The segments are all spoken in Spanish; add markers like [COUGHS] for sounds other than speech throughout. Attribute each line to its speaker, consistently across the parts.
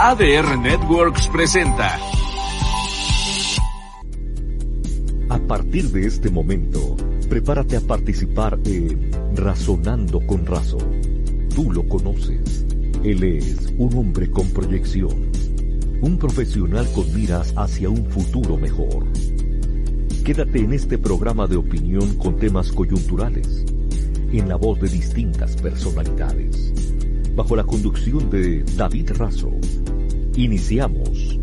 Speaker 1: ADR Networks presenta.
Speaker 2: A partir de este momento, prepárate a participar en Razonando con Razón. Tú lo conoces. Él es un hombre con proyección, un profesional con miras hacia un futuro mejor. Quédate en este programa de opinión con temas coyunturales, en la voz de distintas personalidades, bajo la conducción de David Razo. Iniciamos.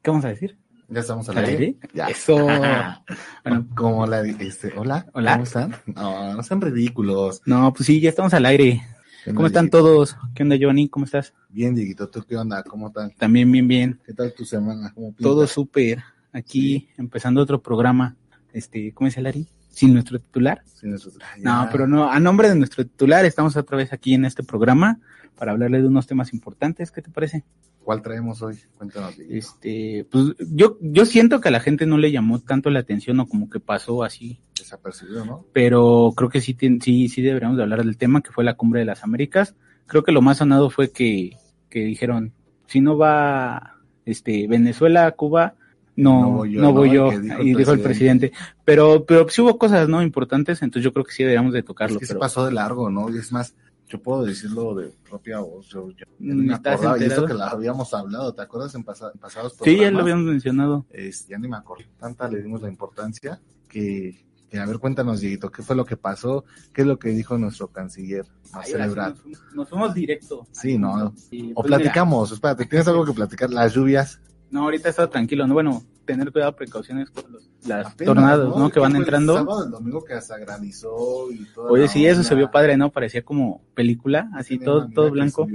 Speaker 3: ¿Qué vamos a decir?
Speaker 4: Ya estamos al
Speaker 3: ¿Al
Speaker 4: aire.
Speaker 3: aire?
Speaker 4: Ya.
Speaker 3: Eso. [LAUGHS] Bueno,
Speaker 4: Como la, este, hola.
Speaker 3: Hola.
Speaker 4: ¿Cómo están? No, no sean ridículos.
Speaker 3: no, pues sí, ya estamos al aire.
Speaker 4: ¿Qué
Speaker 3: ¿Cómo están
Speaker 4: Dieguito?
Speaker 3: todos? ¿Qué onda, Johnny? ¿Cómo estás?
Speaker 4: Bien, Dieguito, ¿tú qué onda? ¿Cómo están?
Speaker 3: También bien, bien.
Speaker 4: ¿Qué tal tu semana? ¿Cómo?
Speaker 3: Todo súper. Aquí empezando otro programa. Este, ¿cómo dice Lari? Sin nuestro titular.
Speaker 4: Sí, nosotros- Ay,
Speaker 3: No, pero no, a nombre de nuestro titular estamos otra vez aquí en este programa para hablarle de unos temas importantes. ¿Qué te parece?
Speaker 4: ¿Cuál traemos hoy? Cuéntanos.
Speaker 3: Este, pues yo, yo siento que a la gente no le llamó tanto la atención o como que pasó así
Speaker 4: Desapercibido, ¿no?
Speaker 3: pero creo que sí, sí, sí deberíamos de hablar del tema que fue la cumbre de las Américas. Creo que lo más sonado fue que, que dijeron, si no va este Venezuela, Cuba, no,
Speaker 4: No voy yo,
Speaker 3: y dijo el presidente. Pero, pero sí hubo cosas, ¿no? Importantes, entonces yo creo que sí deberíamos de tocarlo.
Speaker 4: Es que se pasó de largo, ¿no? Y es más, yo puedo decirlo de propia voz. Yo, me
Speaker 3: ¿estás
Speaker 4: acordaba, y
Speaker 3: enterado?
Speaker 4: que la habíamos hablado, ¿te acuerdas en, pasa- en pasados
Speaker 3: sí, ya lo habíamos mencionado.
Speaker 4: Es- ya ni me acuerdo. Tanta le dimos la importancia que, que, a ver, cuéntanos, Dieguito, ¿qué fue lo que pasó? ¿Qué es lo que dijo nuestro canciller Marcelo Ebrard?
Speaker 3: nos, fuimos- nos fuimos directo.
Speaker 4: Sí, no.
Speaker 3: Y,
Speaker 4: O
Speaker 3: pues, mira,
Speaker 4: platicamos, espérate, ¿tienes algo que platicar? Las lluvias.
Speaker 3: No, ahorita está tranquilo, ¿no? Bueno, tener cuidado, precauciones con los, las
Speaker 4: apenas,
Speaker 3: tornados, ¿no? Que van entrando.
Speaker 4: El sábado, el domingo que hasta granizó y todo.
Speaker 3: Oye, sí, eso se vio padre, ¿no? Parecía como película, así todo, todo blanco.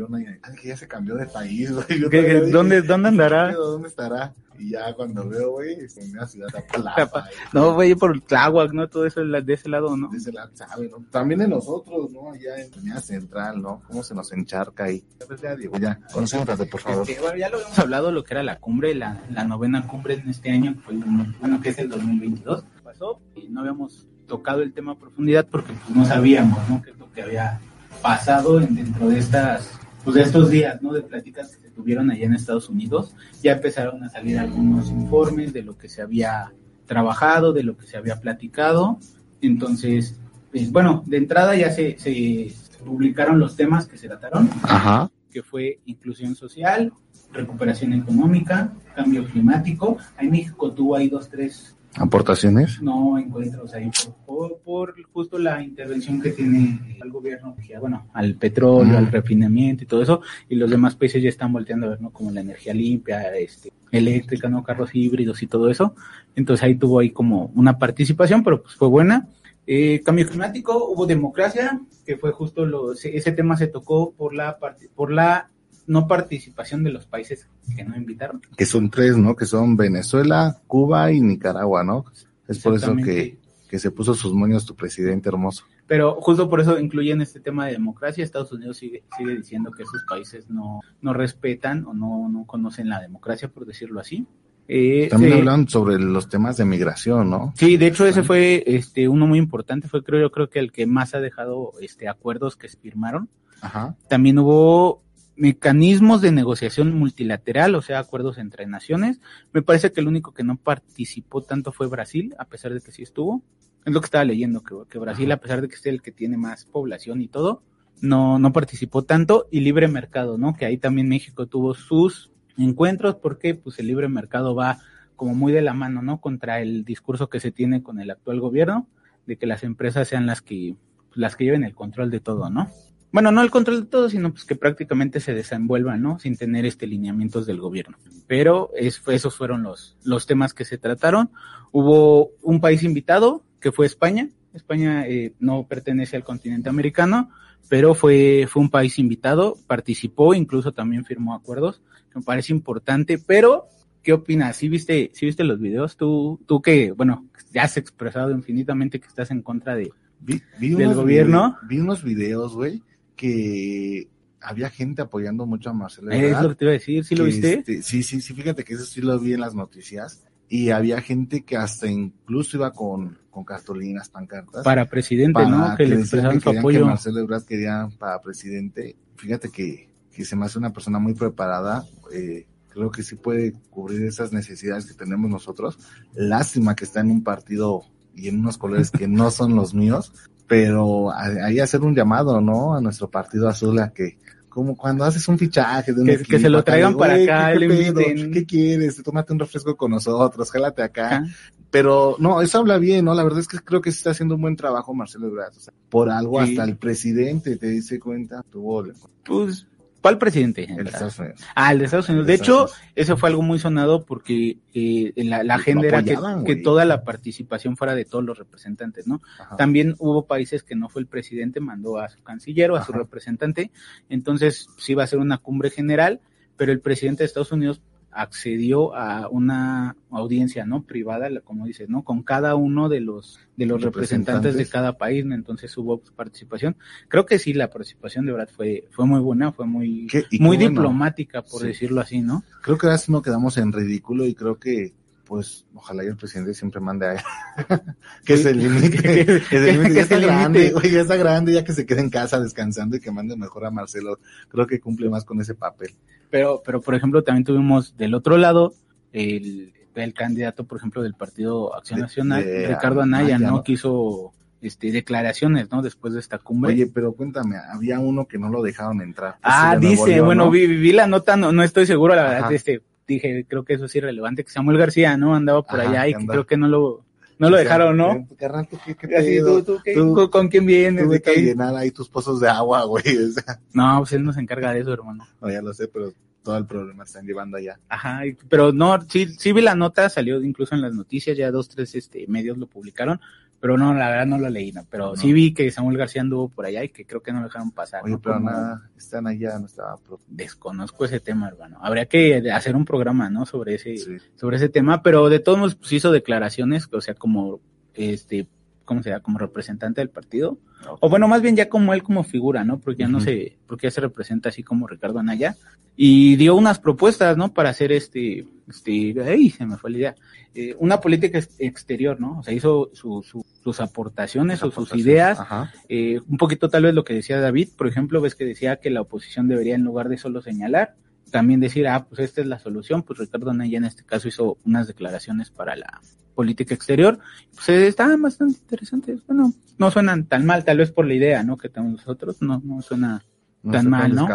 Speaker 4: Ay, que ya se cambió de país, güey. Yo
Speaker 3: ¿Qué-
Speaker 4: todavía
Speaker 3: qué-
Speaker 4: dije,
Speaker 3: ¿Dónde, ¿Dónde andará?
Speaker 4: ¿Dónde estará? Y ya cuando veo, güey, en una ciudad [LAUGHS]
Speaker 3: No, güey, por Tláhuac, ¿no? Todo eso de ese lado, ¿no?
Speaker 4: De ese lado, sabe, ¿no? También de nosotros, ¿no? Allá en Avenida Central, ¿no? ¿Cómo se nos encharca ahí? Pues ya, Diego, ya, concéntrate, por favor.
Speaker 3: Este, bueno, ya lo habíamos hablado, lo que era la cumbre, la, la novena cumbre en este año, el, bueno, que es el 2022. Pasó y no habíamos tocado el tema a profundidad porque pues, no sabíamos, ¿no? Qué es lo que había pasado en- dentro de estas, pues de estos días, ¿no? De pláticas que se tuvieron allá en Estados Unidos. Ya empezaron a salir algunos informes de lo que se había trabajado, de lo que se había platicado. Entonces, pues, bueno, de entrada ya se, se publicaron los temas que se trataron
Speaker 4: Ajá.
Speaker 3: que fue inclusión social, recuperación económica, cambio climático. Ahí México tuvo ahí dos, tres
Speaker 4: ¿Aportaciones?
Speaker 3: no encuentros ahí por, por, por justo la intervención que tiene el gobierno, bueno, al petróleo,
Speaker 4: Mm.
Speaker 3: al refinamiento y todo eso, y los demás países ya están volteando a ver, ¿no? Como la energía limpia, este, eléctrica, ¿no? Carros híbridos y todo eso. Entonces ahí tuvo ahí como una participación, pero pues fue buena. Eh, cambio climático, hubo democracia, que fue justo lo, ese, tema se tocó por la por la no participación de los países que no invitaron.
Speaker 4: Que son tres, ¿no? Que son Venezuela, Cuba y Nicaragua, ¿no? Es por eso que, que se puso sus moños tu presidente hermoso.
Speaker 3: Pero justo por eso incluyen este tema de democracia. Estados Unidos sigue, sigue diciendo que esos países no, no respetan o no, no conocen la democracia, por decirlo así. Eh,
Speaker 4: También
Speaker 3: sí,
Speaker 4: hablan sobre los temas de migración, ¿no?
Speaker 3: Sí, de hecho ese fue este uno muy importante, fue creo yo creo que el que más ha dejado este acuerdos que se firmaron.
Speaker 4: Ajá.
Speaker 3: También hubo mecanismos de negociación multilateral, o sea, acuerdos entre naciones. Me parece que el único que no participó tanto fue Brasil, a pesar de que sí estuvo. Es lo que estaba leyendo, que, que Brasil, a pesar de que es el que tiene más población y todo, no, no participó tanto. Y libre mercado, ¿no? Que ahí también México tuvo sus encuentros porque pues el libre mercado va como muy de la mano, ¿no? Contra el discurso que se tiene con el actual gobierno de que las empresas sean las que las que lleven el control de todo, ¿no? Bueno, no el control de todo, sino pues que prácticamente se desenvuelvan, ¿no? Sin tener este lineamientos del gobierno. Pero es, esos fueron los, los temas que se trataron. Hubo un país invitado, que fue España. España eh, no pertenece al continente americano, pero fue, fue un país invitado, participó, incluso también firmó acuerdos, que me parece importante, pero ¿qué opinas? ¿Sí viste, sí viste los videos? Tú, tú que, bueno, ya has expresado infinitamente que estás en contra de,
Speaker 4: Vi, vi
Speaker 3: del
Speaker 4: unos
Speaker 3: gobierno.
Speaker 4: vide- vi unos videos, güey, que había gente apoyando mucho a Marcelo
Speaker 3: es
Speaker 4: Ebrard.
Speaker 3: lo que te iba a decir, ¿sí lo
Speaker 4: que,
Speaker 3: viste?
Speaker 4: este, sí, sí, sí, fíjate que eso sí lo vi en las noticias. Y había gente que hasta incluso iba con, con cartulinas, pancartas.
Speaker 3: Para presidente,
Speaker 4: para
Speaker 3: ¿no? Que le
Speaker 4: decían
Speaker 3: expresaron
Speaker 4: que
Speaker 3: su apoyo.
Speaker 4: que Marcelo Ebrard quería para presidente. Fíjate que, que se me hace una persona muy preparada. eh, creo que sí puede cubrir esas necesidades que tenemos nosotros. Lástima que está en un partido y en unos colores que no son los míos, pero ahí hacer un llamado, ¿no? A nuestro partido azul a que, como cuando haces un fichaje de un
Speaker 3: Que- que
Speaker 4: equipo,
Speaker 3: se lo traigan para
Speaker 4: "Güey,
Speaker 3: acá,
Speaker 4: ¿qué, qué pedo?
Speaker 3: inviten".
Speaker 4: ¿Qué quieres? Tómate un refresco con nosotros, jálate acá.
Speaker 3: Ajá.
Speaker 4: Pero no, eso habla bien, ¿no? La verdad es que creo que sí está haciendo un buen trabajo Marcelo Ebrard. O sea, por algo
Speaker 3: Sí.
Speaker 4: hasta el presidente te dice cuenta, tuvo
Speaker 3: Pues, ¿cuál presidente?
Speaker 4: el Estados Unidos.
Speaker 3: Ah, el de Estados Unidos. De
Speaker 4: de
Speaker 3: hecho, eso fue algo muy sonado porque eh, la, agenda era que, toda la participación fuera de todos los representantes, ¿no?
Speaker 4: Ajá.
Speaker 3: También hubo países que no fue el presidente, mandó a su canciller o a su representante. Entonces, sí iba a ser una cumbre general, pero el presidente de Estados Unidos accedió a una audiencia no privada, como dices, ¿no? Con cada uno de los de los representantes de cada país, ¿no? entonces hubo participación. Creo que sí la participación de Brad fue fue muy buena, fue muy muy
Speaker 4: bueno.
Speaker 3: diplomática, por
Speaker 4: Sí.
Speaker 3: decirlo así, ¿no?
Speaker 4: Creo que ahora sí no quedamos en ridículo y creo que, pues, ojalá y el presidente siempre mande a [LAUGHS] él. [LAUGHS] que se limite.
Speaker 3: Que-
Speaker 4: que se limite. Ya está grande, güey, ya está grande, ya que se quede en casa descansando y que mande mejor a Marcelo. Creo que cumple más con ese papel.
Speaker 3: Pero, pero por ejemplo, también tuvimos del otro lado el, el candidato, por ejemplo, del Partido Acción Nacional,
Speaker 4: de
Speaker 3: Ricardo Anaya,
Speaker 4: Anaya,
Speaker 3: ¿no?
Speaker 4: ¿no?
Speaker 3: Que hizo este, declaraciones, ¿no? Después de esta cumbre.
Speaker 4: Oye, pero cuéntame, había uno que no lo dejaron entrar.
Speaker 3: ah,
Speaker 4: de Nuevo
Speaker 3: dice, bueno,
Speaker 4: ¿no?
Speaker 3: vi, vi la nota, no, no estoy seguro, la verdad, este, dije, creo que eso es irrelevante, que Samuel García, ¿no? Andaba por
Speaker 4: Ajá,
Speaker 3: allá y
Speaker 4: que
Speaker 3: creo que no lo, no lo dejaron, ¿no?
Speaker 4: Carnal, ¿tú qué, qué
Speaker 3: Así,
Speaker 4: pedo?
Speaker 3: ¿tú, tú, qué-
Speaker 4: Tú-
Speaker 3: con, con quién vienes?
Speaker 4: Tú
Speaker 3: ¿De qué?
Speaker 4: llenar ahí tus pozos de agua, güey. [LAUGHS] O sea,
Speaker 3: No, pues él nos encarga de eso, hermano.
Speaker 4: no, ya lo sé, pero todo el problema están llevando allá.
Speaker 3: Ajá, pero no, sí, sí vi la nota, salió incluso en las noticias, ya dos, tres este, medios lo publicaron, pero no, la verdad no lo leí, no, pero
Speaker 4: No.
Speaker 3: sí vi que Samuel García anduvo por allá y que creo que no lo dejaron pasar.
Speaker 4: Oye,
Speaker 3: ¿no?
Speaker 4: pero
Speaker 3: Como
Speaker 4: nada, están allá, no estaba.
Speaker 3: Desconozco ese tema, hermano. Habría que hacer un programa, ¿no? Sobre ese,
Speaker 4: Sí.
Speaker 3: sobre ese tema, pero de todos modos pues, hizo declaraciones, o sea, como, este, ¿cómo se llama? Como representante del partido. O bueno, más bien ya como él como figura, ¿no? Porque ya no se, porque ya se representa así como Ricardo Anaya. Y dio unas propuestas, ¿no? Para hacer este, este, ¡ay! Se me fue la idea. Eh, una política ex- exterior, ¿no? O sea, hizo su- su- sus aportaciones o sus ideas. Eh, un poquito tal vez lo que decía David, por ejemplo, ves que decía que la oposición debería en lugar de solo señalar, también decir, ah, pues esta es la solución, pues Ricardo Anaya en este caso hizo unas declaraciones para la política exterior, pues eh, estaban bastante interesantes, bueno, no suenan tan mal, tal vez por la idea, ¿no? Que tenemos nosotros, no, no suena,
Speaker 4: No
Speaker 3: Tan mal, ¿no?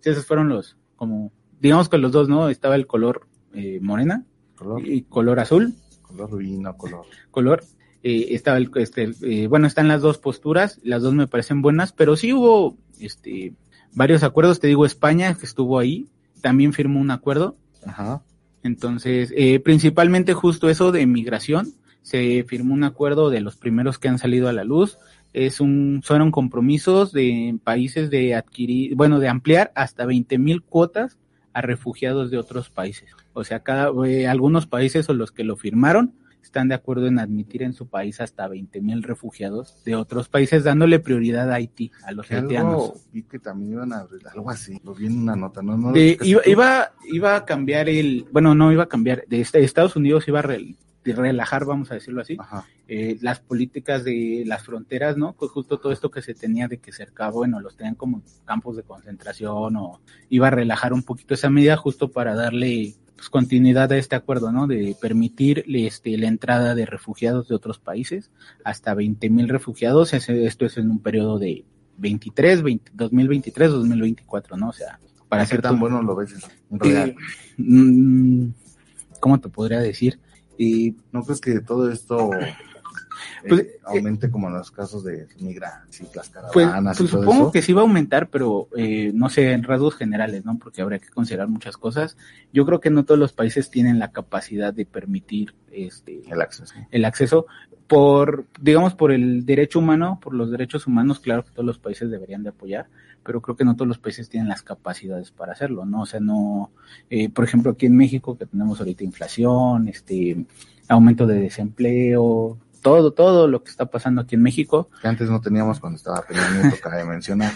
Speaker 3: sí, esos fueron los, como, digamos que los dos, ¿no? Estaba el color eh, morena
Speaker 4: Color,
Speaker 3: y color azul,
Speaker 4: color vino, color.
Speaker 3: color. Eh, estaba el, este, eh, bueno, están las dos posturas, las dos me parecen buenas, pero sí hubo, este, varios acuerdos, te digo, España que estuvo ahí, también firmó un acuerdo,
Speaker 4: Ajá.
Speaker 3: entonces, eh, principalmente justo eso de migración, se firmó un acuerdo de los primeros que han salido a la luz, es un, fueron compromisos de países de adquirir, bueno, de ampliar hasta 20 mil cuotas a refugiados de otros países. O sea, cada, eh, algunos países o los que lo firmaron están de acuerdo en admitir en su país hasta 20 mil refugiados de otros países, dándole prioridad a Haití, a los haitianos.
Speaker 4: vi que también iban a abrir algo así. Lo vi en una nota, ¿no? no
Speaker 3: De-
Speaker 4: ¿qué sé
Speaker 3: iba, iba, iba a cambiar el, bueno, no iba a cambiar, de este- Estados Unidos iba a re- de relajar, vamos a decirlo así, eh, las políticas de las fronteras, ¿no? Pues justo todo esto que se tenía de que cerca, bueno, los tenían como campos de concentración o iba a relajar un poquito esa medida justo para darle pues, continuidad a este acuerdo, ¿no? De permitir este, la entrada de refugiados de otros países, hasta 20 mil refugiados, ese- esto es en un periodo de 23, 20 2023, 2024, ¿no? O sea, para
Speaker 4: ¿Para
Speaker 3: hacer
Speaker 4: qué tan bueno lo ves en
Speaker 3: eh, mm, ¿Cómo te podría decir? Eh,
Speaker 4: ¿No crees que todo esto
Speaker 3: Pues,
Speaker 4: eh, aumente como en los casos de migrantes y las
Speaker 3: Pues,
Speaker 4: caravanas
Speaker 3: pues
Speaker 4: y todo
Speaker 3: supongo
Speaker 4: eso.
Speaker 3: que sí va a aumentar, pero eh, no sé, en rasgos generales, ¿no? Porque habría que considerar muchas cosas. Yo creo que no todos los países tienen la capacidad de permitir este
Speaker 4: El acceso.
Speaker 3: el acceso por, digamos, por el derecho humano, por los derechos humanos, claro que todos los países deberían de apoyar, pero creo que no todos los países tienen las capacidades para hacerlo, ¿no? O sea, no, eh, por ejemplo, aquí en México que tenemos ahorita inflación, este, aumento de desempleo, todo, todo lo que está pasando aquí en México,
Speaker 4: Que antes no teníamos cuando estaba Peña Nieto, cabe mencionar.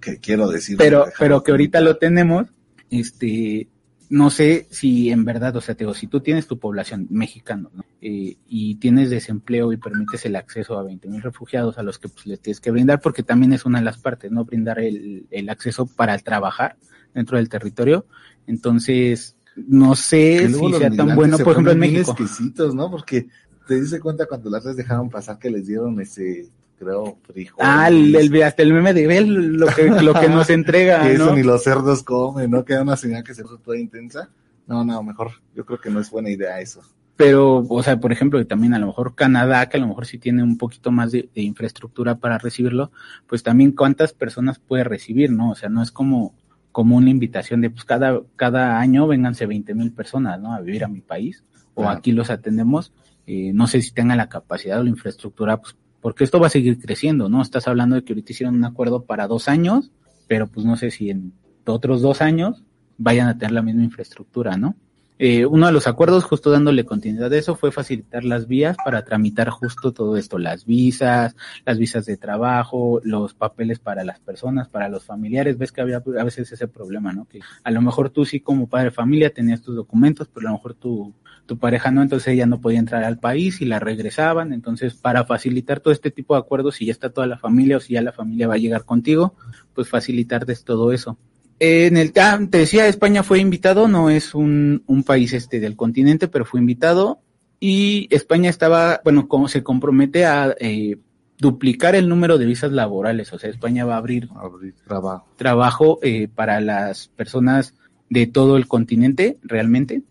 Speaker 4: Que quiero decir.
Speaker 3: pero, pero que ahorita lo tenemos, este, no sé si en verdad, o sea, te digo, si tú tienes tu población mexicana ¿no? Eh, y tienes desempleo y permites el acceso a 20 mil refugiados a los que pues, les tienes que brindar, porque también es una de las partes, ¿no? Brindar el, el acceso para trabajar dentro del territorio. Entonces, no sé si sea tan bueno, por ejemplo, en México.
Speaker 4: exquisitos, ¿no? Porque te dice cuenta cuando las veces dejaron pasar que les dieron ese, creo, frijol.
Speaker 3: Ah, el, el- hasta el meme de ver lo que, lo que nos [LAUGHS] entrega,
Speaker 4: que eso ni los cerdos comen, ¿no? Que era una señal que se puso toda intensa. No, no, mejor, yo creo que no es buena idea eso.
Speaker 3: Pero, o sea, por ejemplo, y también a lo mejor Canadá, que a lo mejor sí tiene un poquito más de, de infraestructura para recibirlo, pues también cuántas personas puede recibir, ¿no? O sea, no es como, como una invitación de, pues cada, cada año vénganse 20 mil personas, ¿no? A vivir a mi país, o
Speaker 4: Claro.
Speaker 3: aquí los atendemos. Eh, no sé si tengan la capacidad o la infraestructura, pues, porque esto va a seguir creciendo, ¿no? Estás hablando de que ahorita hicieron un acuerdo para dos años, pero pues no sé si en otros dos años vayan a tener la misma infraestructura, ¿no? Eh, uno de los acuerdos, justo dándole continuidad a eso, fue facilitar las vías para tramitar justo todo esto, las visas, las visas de trabajo, los papeles para las personas, para los familiares. Ves que había a veces ese problema, ¿no? Que a lo mejor tú sí como padre de familia tenías tus documentos, pero a lo mejor tu, tu pareja no, entonces ella no podía entrar al país y la regresaban. Entonces, para facilitar todo este tipo de acuerdos, si ya está toda la familia o si ya la familia va a llegar contigo, pues facilitarles todo eso. En el, ah, te decía, España fue invitado, no es un, un país este del continente, pero fue invitado y España estaba, bueno, como se compromete a eh, duplicar el número de visas laborales, o sea, España va a abrir
Speaker 4: Abrir trabajo.
Speaker 3: trabajo eh, para las personas de todo el continente, realmente.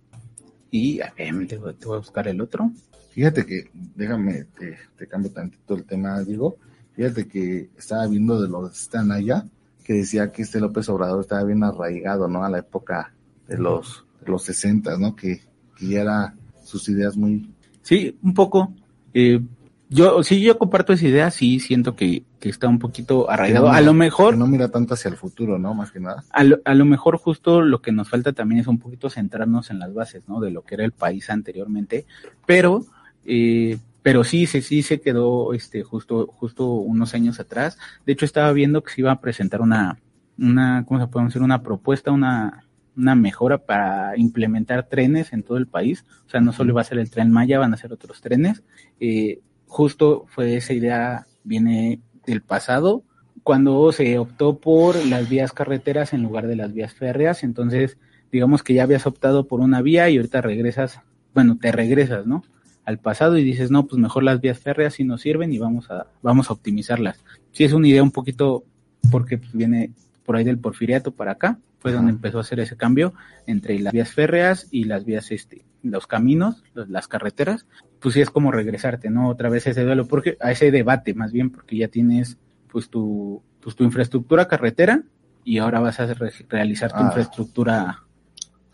Speaker 3: Y a ver, te, voy a buscar el otro.
Speaker 4: Fíjate que, déjame, te, te cambio tantito el tema, digo. Fíjate que estaba viendo de los están allá, que decía que este López Obrador estaba bien arraigado, ¿no? A la época de los, de los 60, ¿no? Que, que ya era sus ideas muy,
Speaker 3: Sí, un poco. Eh, yo, sí, yo comparto esa idea, sí, siento que, que está un poquito arraigado.
Speaker 4: No-
Speaker 3: a lo mejor,
Speaker 4: que no mira tanto hacia el futuro, ¿no? Más que nada.
Speaker 3: a lo, a lo mejor justo lo que nos falta también es un poquito centrarnos en las bases, ¿no? De lo que era el país anteriormente, pero, eh, pero sí, sí, sí se quedó, este, justo, justo unos años atrás. De hecho, estaba viendo que se iba a presentar una, una, ¿cómo se puede decir? Una propuesta, una, una mejora para implementar trenes en todo el país. O sea, no solo va a ser el tren Maya, van a ser otros trenes. Eh, justo fue esa idea, viene del pasado, cuando se optó por las vías carreteras en lugar de las vías férreas. Entonces, digamos que ya habías optado por una vía y ahorita regresas, bueno, te regresas, ¿no? Al pasado y dices, no, pues mejor las vías férreas sí nos sirven y vamos a, vamos a optimizarlas. Sí es una idea un poquito, porque pues, viene por ahí del porfiriato para acá, fue donde empezó a hacer ese cambio entre las vías férreas y las vías, este, los caminos, los- las carreteras, pues sí es como regresarte, ¿no? Otra vez a ese duelo, porque, a ese debate más bien, porque ya tienes, pues tu, pues tu infraestructura carretera y ahora vas a re- realizar tu
Speaker 4: Ah.
Speaker 3: infraestructura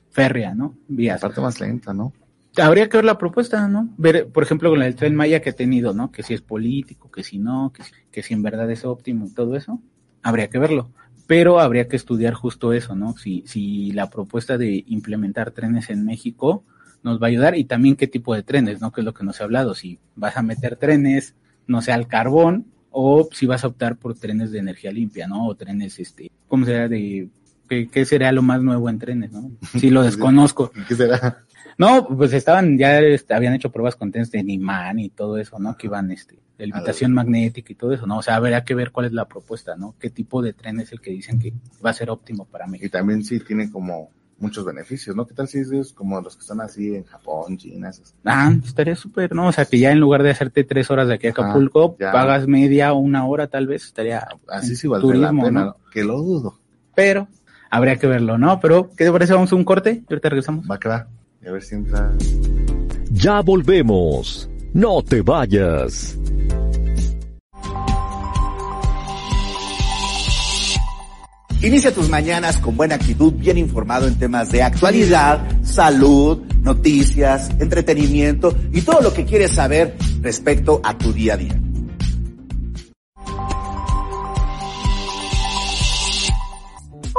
Speaker 3: férrea, ¿no? Vías.
Speaker 4: Aparte más lenta, ¿no?
Speaker 3: Habría que ver la propuesta, ¿no? Ver, por ejemplo, con el tren Maya que ha tenido, ¿no? Que si es político, que si no, que que si en verdad es óptimo y todo eso. Habría que verlo. Pero habría que estudiar justo eso, ¿no? Si, si la propuesta de implementar trenes en México nos va a ayudar y también qué tipo de trenes, ¿no? Que es lo que nos ha hablado. Si vas a meter trenes, no sé, al carbón o si vas a optar por trenes de energía limpia, ¿no? O trenes, este, ¿cómo será? De, ¿qué, qué sería lo más nuevo en trenes, no? [LAUGHS] Sí, lo desconozco.
Speaker 4: ¿Qué será?
Speaker 3: No, pues estaban, ya este, habían hecho pruebas con trenes de Nimán y todo eso, ¿no? Que iban, este, de levitación magnética y todo eso, ¿no? O sea, habría que ver cuál es la propuesta, ¿no? ¿Qué tipo de tren es el que dicen que va a ser óptimo para
Speaker 4: Y
Speaker 3: México?
Speaker 4: también sí tiene como muchos beneficios, ¿no? ¿Qué tal si es como los que están así en Japón, China, esos?
Speaker 3: Ah, estaría súper, ¿no? O sea, que ya en lugar de hacerte tres horas de aquí a Acapulco, pagas media o una hora tal vez, estaría
Speaker 4: Así sí valdría la
Speaker 3: turismo. ¿no?
Speaker 4: Que lo dudo.
Speaker 3: Pero habría que verlo, ¿no? Pero, ¿qué te parece? Vamos a un corte y ahorita regresamos.
Speaker 4: Va que va. A ver si entra.
Speaker 2: Ya volvemos. No te vayas.
Speaker 5: Inicia tus mañanas con buena actitud, bien informado en temas de actualidad, salud, noticias, entretenimiento y todo lo que quieres saber respecto a tu día a día.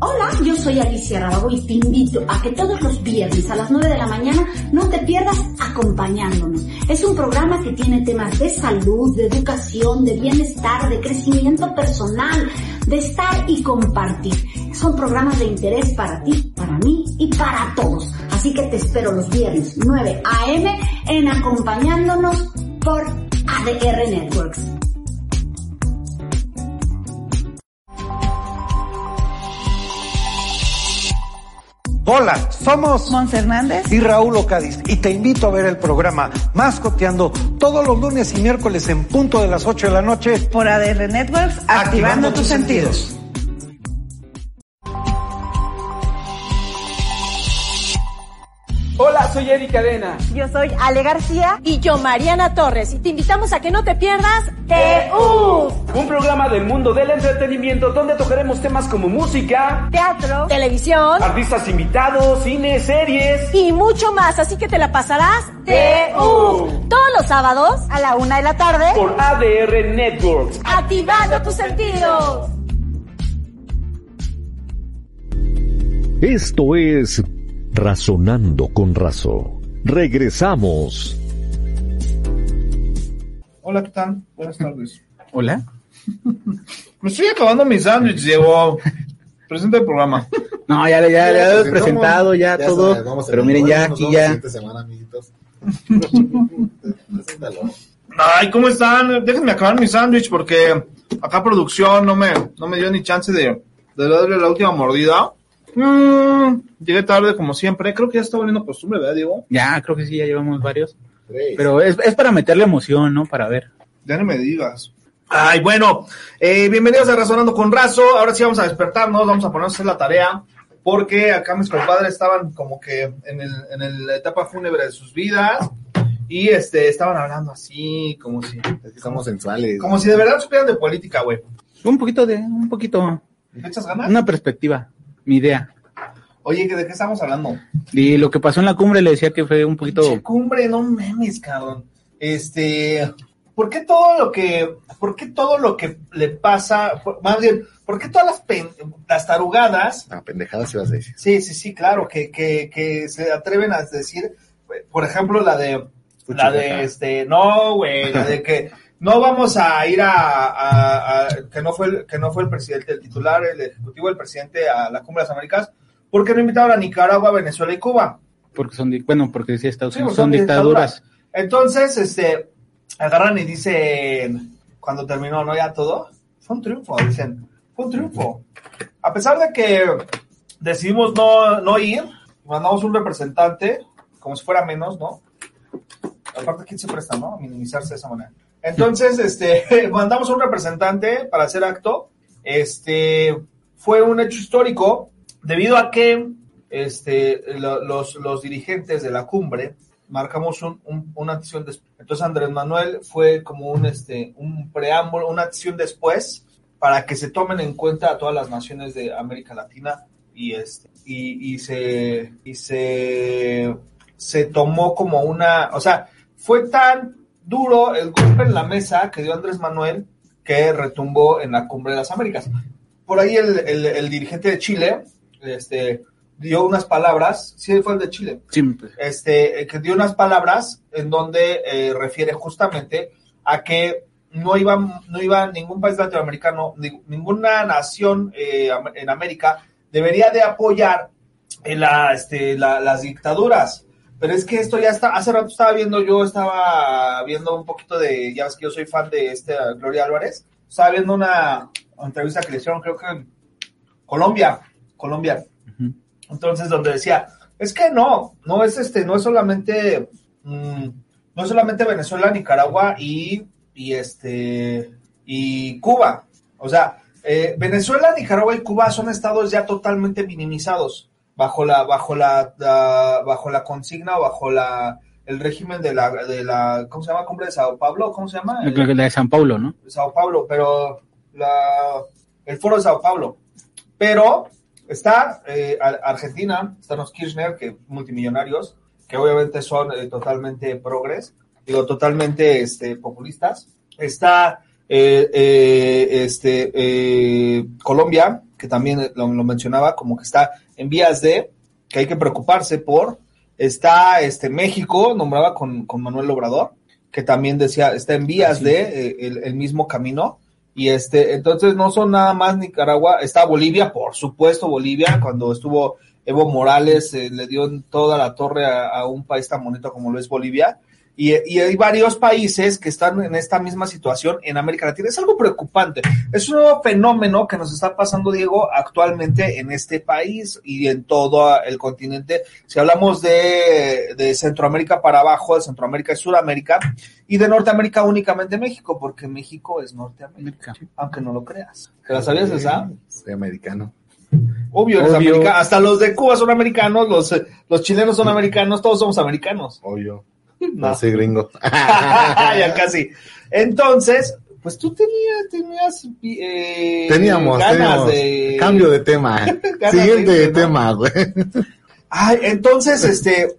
Speaker 6: Hola, yo soy Alicia Rabago y te invito a que todos los viernes a las 9 de la mañana no te pierdas acompañándonos. Es un programa que tiene temas de salud, de educación, de bienestar, de crecimiento personal, de estar y compartir. Son programas de interés para ti, para mí y para todos. Así que te espero los viernes 9 a.m. en acompañándonos por ADR Networks.
Speaker 7: Hola, somos
Speaker 8: Mons Hernández.
Speaker 7: y Raúl Ocadiz y te invito a ver el programa Mascoteando todos los lunes y miércoles en punto de las 8 de la noche.
Speaker 8: Por ADR Networks, activando, tus sentidos.
Speaker 9: Soy Eddie Cadena.
Speaker 8: Yo soy Ale García.
Speaker 10: Y yo, Mariana Torres. Y te invitamos a que no te pierdas TU.
Speaker 9: Un programa del mundo del entretenimiento donde tocaremos temas como música,
Speaker 10: teatro, televisión,
Speaker 9: artistas invitados, cine, series
Speaker 10: y mucho más. Así que te la pasarás TU. Todos los sábados
Speaker 8: a la una de la tarde
Speaker 9: por ADR Networks.
Speaker 10: Activando tus sentidos.
Speaker 2: Esto es Razonando con Razo. Regresamos.
Speaker 11: Hola, ¿qué tal? Buenas tardes. [LAUGHS]
Speaker 3: Hola.
Speaker 11: Me estoy acabando mi sándwich, Diego. Presenta el programa.
Speaker 3: No, ya, ya, ya, lo he presentado, ya,
Speaker 4: Ya
Speaker 3: todo.
Speaker 4: sabes,
Speaker 3: pero miren, ya aquí ya.
Speaker 4: semana, amiguitos.
Speaker 11: Ay, ¿cómo están? Déjenme acabar mi sándwich porque acá producción no me, no me dio ni chance de, de darle la última mordida. Mm, llegué tarde como siempre. Creo que ya está volviendo costumbre, ¿verdad, Diego?
Speaker 3: Ya, creo que sí, ya llevamos varios.
Speaker 4: Tres.
Speaker 3: Pero es, es para meterle emoción, ¿no? Para ver.
Speaker 11: Ya no me digas. Ay, bueno, eh, bienvenidos a Razonando con Razo. Ahora sí vamos a despertarnos, vamos a ponernos a hacer la tarea, porque acá mis compadres estaban como que en, el, en el- la etapa fúnebre de sus vidas y este estaban hablando así, como si,
Speaker 4: Es que somos sensuales.
Speaker 11: como si de verdad supieran de política, güey.
Speaker 3: Un poquito de, un poquito,
Speaker 11: ¿Le echas ganas?
Speaker 3: una perspectiva, mi idea.
Speaker 11: Oye, ¿de qué estamos hablando?
Speaker 3: Y lo que pasó en la cumbre le decía que fue un poquito.
Speaker 11: Che, cumbre, no memes, cabrón. Este, ¿por qué todo lo que, por qué todo lo que le pasa, por- más bien, por qué todas las, pen- las tarugadas
Speaker 4: Ah, pendejadas ibas a decir.
Speaker 11: Sí, sí, sí, claro, que, que, que se atreven a decir, por ejemplo, la de, la de, este, no, güey, la de que no vamos a ir a, a- a- que no fue, el- que no fue el presidente, el titular, el ejecutivo, el presidente a la Cumbre de las Américas, porque no invitaron a Nicaragua, Venezuela y Cuba.
Speaker 3: Porque son, bueno, porque decía Estados
Speaker 11: Sí,
Speaker 3: Unidos, son dictaduras.
Speaker 11: Entonces, este, agarran y dicen, cuando terminó, ¿no? Ya todo, fue un triunfo, dicen, fue un triunfo. A pesar de que decidimos no, no ir, mandamos un representante, como si fuera menos, ¿no? Aparte, ¿quién se presta, no? A minimizarse de esa manera. Entonces, este, [LAUGHS] mandamos un representante para hacer acto. Este, fue un hecho histórico debido a que este, lo- los, los dirigentes de la cumbre marcamos un, un- una acción después. Entonces Andrés Manuel fue como un, este, un preámbulo, una acción después para que se tomen en cuenta a todas las naciones de América Latina y, este, y, y se, y se, se tomó como una, o sea, fue tan duro el golpe en la mesa que dio Andrés Manuel que retumbó en la cumbre de las Américas. Por ahí el, el- el dirigente de Chile, este, dio unas palabras, sí fue el de Chile,
Speaker 3: pues,
Speaker 11: este, que dio unas palabras en donde eh, refiere justamente a que no iba, no iba ningún país latinoamericano, ni- ninguna nación eh, en América debería de apoyar en la, este, la- las dictaduras. Pero es que esto ya está, hace rato estaba viendo, yo estaba viendo un poquito de, ya ves que yo soy fan de este Gloria Álvarez, estaba viendo una entrevista que le hicieron, creo que en Colombia, Colombia. Entonces, donde decía, Es que no, no es este, no es solamente, mm, no es solamente Venezuela, Nicaragua y, y este, y Cuba. O sea, eh, Venezuela, Nicaragua y Cuba son estados ya totalmente minimizados bajo la, bajo la, la- bajo la consigna o bajo la, el régimen de la, de la, ¿cómo se llama? Cumbre de Sao Paulo, ¿cómo se llama?
Speaker 3: La la de San Paulo, ¿no?
Speaker 11: Sao Paulo, pero la, el foro de Sao Paulo. Pero está eh, Ar- Argentina, están los Kirchner, que multimillonarios, que obviamente son eh, totalmente progres, digo, totalmente este, populistas. Está eh, eh, este, eh, Colombia, que también lo, lo mencionaba, como que está en vías de, que hay que preocuparse por. Está este, México, nombraba con, con Manuel Obrador, que también decía, está en vías de eh, el, el mismo camino. Y este, entonces no son nada más Nicaragua, está Bolivia, por supuesto, Bolivia, cuando estuvo Evo Morales, eh, le dio en toda la torre a, a un país tan bonito como lo es Bolivia. Y, y hay varios países que están en esta misma situación en América Latina. Es algo preocupante. Es un nuevo fenómeno que nos está pasando, Diego, actualmente en este país y en todo el continente. Si hablamos de, de Centroamérica para abajo, de Centroamérica y Sudamérica, y de Norteamérica únicamente México, porque México es Norteamérica, aunque no lo creas. ¿Te la sabías esa?
Speaker 4: Soy americano.
Speaker 11: Obvio, eres
Speaker 4: Obvio.
Speaker 11: americano. Hasta los de Cuba son americanos, los, eh, los chilenos son americanos, todos somos americanos.
Speaker 4: Obvio. [LAUGHS]
Speaker 11: No.
Speaker 4: No soy gringo. [LAUGHS] [LAUGHS]
Speaker 11: ya casi. Entonces, pues tú tenías, tenías eh,
Speaker 4: Teníamos,
Speaker 11: ganas
Speaker 4: teníamos.
Speaker 11: de
Speaker 4: Cambio de tema. Siguiente
Speaker 11: de
Speaker 4: tema, güey.
Speaker 11: Ay, entonces, este,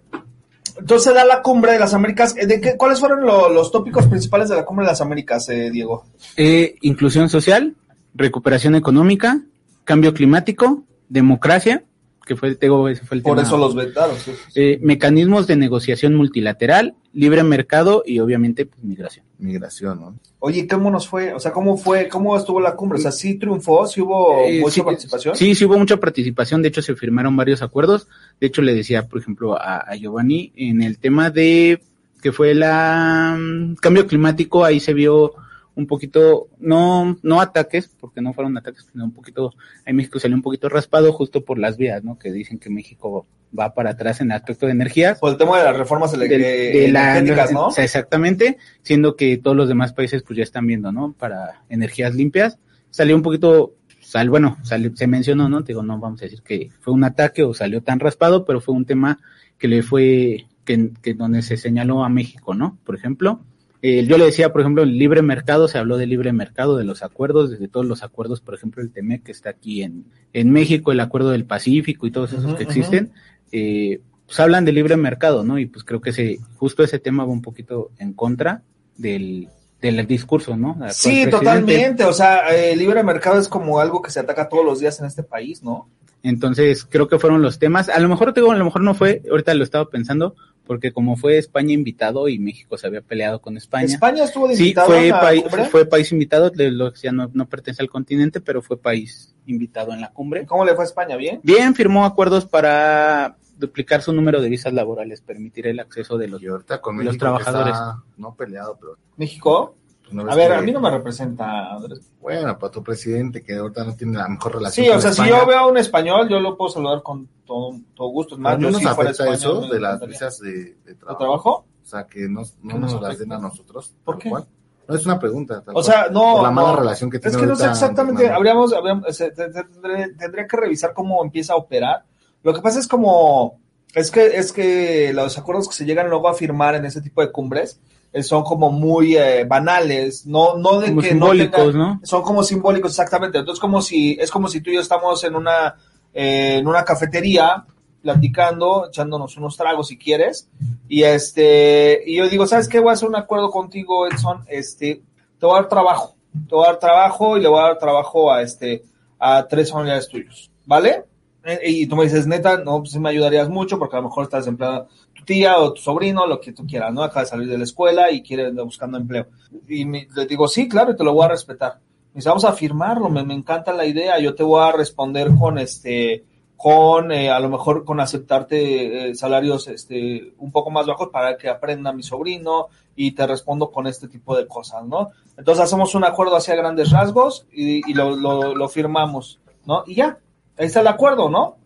Speaker 11: entonces da la cumbre de las Américas. Eh, ¿De qué, ¿Cuáles fueron lo- los tópicos principales de la cumbre de las Américas, eh, Diego?
Speaker 3: Eh, inclusión social, recuperación económica, cambio climático, democracia, que fue, te digo, ese fue el
Speaker 11: Por
Speaker 3: tema.
Speaker 11: eso los vetaron. sí.
Speaker 3: Eh, mecanismos de negociación multilateral, libre mercado y obviamente pues, migración.
Speaker 4: Migración, ¿no?
Speaker 11: Oye, ¿cómo nos fue? O sea, ¿cómo fue? ¿Cómo estuvo la cumbre? O sea, ¿sí triunfó? ¿Sí hubo
Speaker 3: Eh,
Speaker 11: mucha
Speaker 3: sí,
Speaker 11: participación?
Speaker 3: Sí, sí hubo mucha participación, de hecho se firmaron varios acuerdos, de hecho le decía, por ejemplo, a, a Giovanni, en el tema de que fue la mm, cambio climático, ahí se vio un poquito, no, no ataques, porque no fueron ataques, sino un poquito, ahí México salió un poquito raspado justo por las vías, ¿no? Que dicen que México va para atrás en el aspecto de energías.
Speaker 11: Por el tema de las reformas eh,
Speaker 3: de la-
Speaker 11: energéticas, ¿no?
Speaker 3: o sea, exactamente, siendo que todos los demás países pues ya están viendo, ¿no? Para energías limpias. Salió un poquito, sal, bueno, salió- se mencionó, ¿no? Te digo, no vamos a decir que fue un ataque o salió tan raspado, pero fue un tema que le fue, que, que donde se señaló a México, ¿no? Por ejemplo, eh, yo le decía, por ejemplo, el libre mercado, se habló de libre mercado, de los acuerdos, desde todos los acuerdos, por ejemplo, el TEMEC que está aquí en, en México, el acuerdo del Pacífico y todos esos que existen, eh, pues hablan de libre mercado, ¿no? Y pues creo que ese, justo ese tema va un poquito en contra del, del discurso, ¿no?
Speaker 11: Sí, totalmente. O sea, eh, el libre mercado es como algo que se ataca todos los días en este país, ¿no?
Speaker 3: Entonces, creo que fueron los temas. A lo mejor te digo, a lo mejor no fue, ahorita lo estaba pensando, porque como fue España invitado y México se había peleado con España.
Speaker 11: España estuvo de
Speaker 3: Sí,
Speaker 11: invitado
Speaker 3: fue,
Speaker 11: a la
Speaker 3: país,
Speaker 11: cumbre.
Speaker 3: fue país invitado, ya no, no pertenece al continente, pero fue país invitado en la cumbre.
Speaker 11: ¿Cómo le fue a España? ¿Bien?
Speaker 3: Bien, firmó acuerdos para duplicar su número de visas laborales, permitir el acceso de los,
Speaker 4: Y ahorita con
Speaker 3: de los trabajadores.
Speaker 4: está, no peleado, pero
Speaker 11: ¿México?
Speaker 4: ¿No
Speaker 11: A ver,
Speaker 4: que-
Speaker 11: a mí no me representa, Andrés.
Speaker 4: Bueno, para tu presidente que ahorita no tiene la mejor relación
Speaker 11: Sí, o sea, si yo veo a un español, yo lo puedo saludar con todo, todo gusto. Es
Speaker 4: ¿a
Speaker 11: más,
Speaker 4: no
Speaker 11: yo
Speaker 4: nos
Speaker 11: si
Speaker 4: afecta eso de las visas de, de trabajo?
Speaker 11: trabajo?
Speaker 4: O sea, que no, no
Speaker 11: ¿Qué
Speaker 4: nos
Speaker 11: nos
Speaker 4: las den a nosotros.
Speaker 11: ¿Por qué?
Speaker 4: cual. No, es una pregunta. tal
Speaker 11: O
Speaker 4: cual.
Speaker 11: sea, no.
Speaker 4: Por la mala
Speaker 11: no.
Speaker 4: relación que tiene
Speaker 11: Es que no sé exactamente. Habríamos, tendré- tendría que revisar cómo empieza a operar. Lo que pasa es como. Es que, es que los acuerdos que se llegan luego a firmar en ese tipo de cumbres son como muy eh, banales. No, no de
Speaker 3: Como
Speaker 11: que
Speaker 3: simbólicos,
Speaker 11: no, tengan-
Speaker 3: ¿no?
Speaker 11: Son como simbólicos, exactamente. Entonces, como si, es como si tú y yo estamos en una, eh, en una cafetería platicando, echándonos unos tragos si quieres. Y este, y yo digo, ¿sabes qué? Voy a hacer un acuerdo contigo, Edson. Este, te voy a dar trabajo. Te voy a dar trabajo y le voy a dar trabajo a este, a tres familiares tuyos. ¿Vale? Eh, Y tú me dices, neta, no, pues me ayudarías mucho porque a lo mejor estás empleada tu tía o tu sobrino, lo que tú quieras, ¿no? Acaba de salir de la escuela y quiere buscando empleo. Y me- le digo, sí, claro, y te lo voy a respetar. Me dice, vamos a firmarlo, me, me encanta la idea, yo te voy a responder con este, con eh, a lo mejor con aceptarte eh, salarios este un poco más bajos para que aprenda mi sobrino y te respondo con este tipo de cosas, ¿no? Entonces hacemos un acuerdo hacia grandes rasgos y, y lo, lo, lo firmamos, ¿no? Y ya, ahí está el acuerdo, ¿no?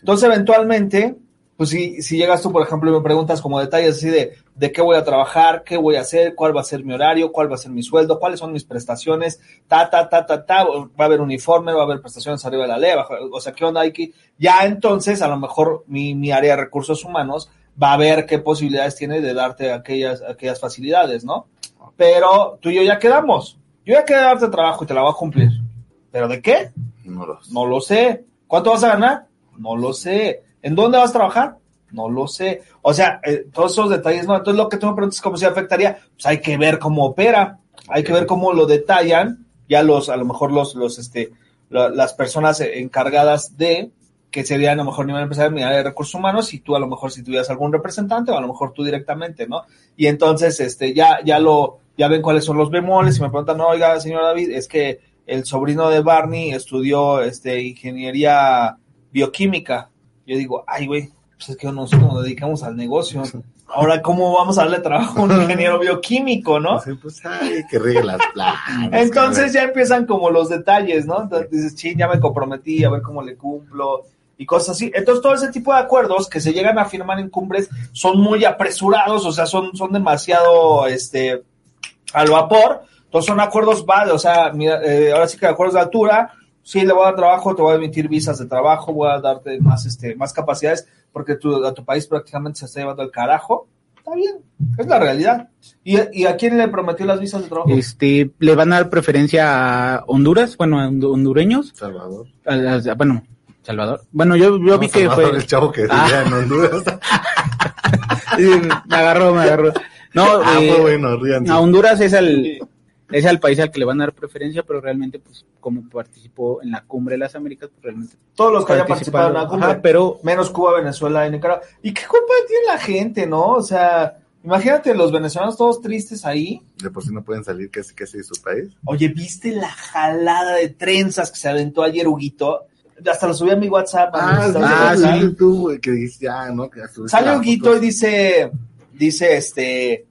Speaker 11: Entonces eventualmente pues si, si llegas tú, por ejemplo, y me preguntas como detalles así de, de qué voy a trabajar, qué voy a hacer, cuál va a ser mi horario, cuál va a ser mi sueldo, cuáles son mis prestaciones, ta, ta, ta, ta, ta, va a haber uniforme, va a haber prestaciones arriba de la ley, o sea, qué onda hay que, ya entonces a lo mejor mi, mi área de recursos humanos va a ver qué posibilidades tiene de darte aquellas, aquellas facilidades, ¿no? Pero tú y yo ya quedamos. Yo ya quedé darte trabajo y te la voy a cumplir. ¿Pero de qué?
Speaker 4: No lo sé.
Speaker 11: No lo sé. ¿Cuánto vas a ganar? No lo sé. ¿En dónde vas a trabajar? No lo sé. O sea, eh, todos esos detalles, ¿no? Entonces lo que tú me preguntas cómo se afectaría, pues hay que ver cómo opera, hay que ver cómo lo detallan, ya los, a lo mejor los, los, este, la- las personas encargadas de, que serían a lo mejor nivel empresarial, nivel de recursos humanos, y tú a lo mejor si tuvieras algún representante, o a lo mejor tú directamente, ¿no? Y entonces, este, ya, ya lo, ya ven cuáles son los bemoles, y me preguntan, no, oiga, señor David, es que el sobrino de Barney estudió, este, ingeniería bioquímica. Yo digo, ay, güey, pues es que nosotros nos dedicamos al negocio. Ahora, ¿cómo vamos a darle trabajo a un ingeniero bioquímico, no?
Speaker 4: Pues ay, que riegue las plantas.
Speaker 11: Entonces ya empiezan como los detalles, ¿no? Entonces dices, ching, ya me comprometí, a ver cómo le cumplo y cosas así. Entonces todo ese tipo de acuerdos que se llegan a firmar en cumbres son muy apresurados, o sea, son, son demasiado, este, al vapor. Entonces son acuerdos válidos, o sea, mira, eh, ahora sí que acuerdos de altura, sí le voy a dar trabajo, te voy a emitir visas de trabajo, voy a darte más, este, más capacidades, porque tu, a tu país prácticamente se está llevando el carajo. Está bien, es la realidad. ¿Y, y a quién le prometió las visas de trabajo?
Speaker 3: Este, le van a dar preferencia a Honduras, bueno, a hondu- hondureños.
Speaker 4: Salvador.
Speaker 3: A las- a- bueno, Salvador. Bueno, yo, yo vi que
Speaker 4: Salvador,
Speaker 3: fue.
Speaker 4: el chavo que
Speaker 3: Ah.
Speaker 4: vivía en Honduras. [LAUGHS]
Speaker 3: Me agarró, me agarró. No,
Speaker 4: Ah,
Speaker 3: eh,
Speaker 4: bueno, ríanse.
Speaker 3: a Honduras es el, es el país al que le van a dar preferencia, pero realmente, pues, como participó en la cumbre de las Américas, pues realmente.
Speaker 11: Todos los que hayan
Speaker 3: participado,
Speaker 11: en la cumbre,
Speaker 3: ajá, pero
Speaker 11: menos Cuba, Venezuela y Nicaragua. ¿Y qué culpa tiene la gente, no? O sea, imagínate los venezolanos todos tristes ahí.
Speaker 4: De por sí no pueden salir casi casi de su país.
Speaker 11: Oye, ¿viste la jalada de trenzas que se aventó ayer Huguito? Hasta lo subí a mi WhatsApp.
Speaker 4: Ah,
Speaker 11: de
Speaker 4: ah, sí, tú, güey, que dices ya, ¿no? Que
Speaker 11: Sale Huguito y dice, dice este,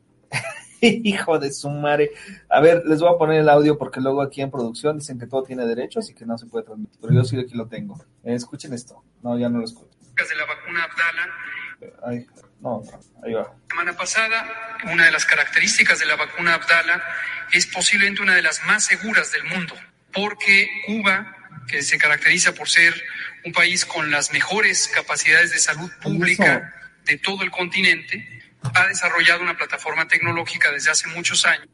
Speaker 11: [LAUGHS] hijo de su madre. A ver, les voy a poner el audio porque luego aquí en producción dicen que todo tiene derechos y que no se puede transmitir. Pero yo sí aquí lo tengo. Eh, escuchen esto. No, ya no lo escucho.
Speaker 12: de la vacuna Abdala.
Speaker 11: Ay, no, ahí va.
Speaker 12: La semana pasada, una de las características de la vacuna Abdala es posiblemente una de las más seguras del mundo, porque Cuba, que se caracteriza por ser un país con las mejores capacidades de salud pública de todo el continente, ha desarrollado una plataforma tecnológica desde hace muchos años.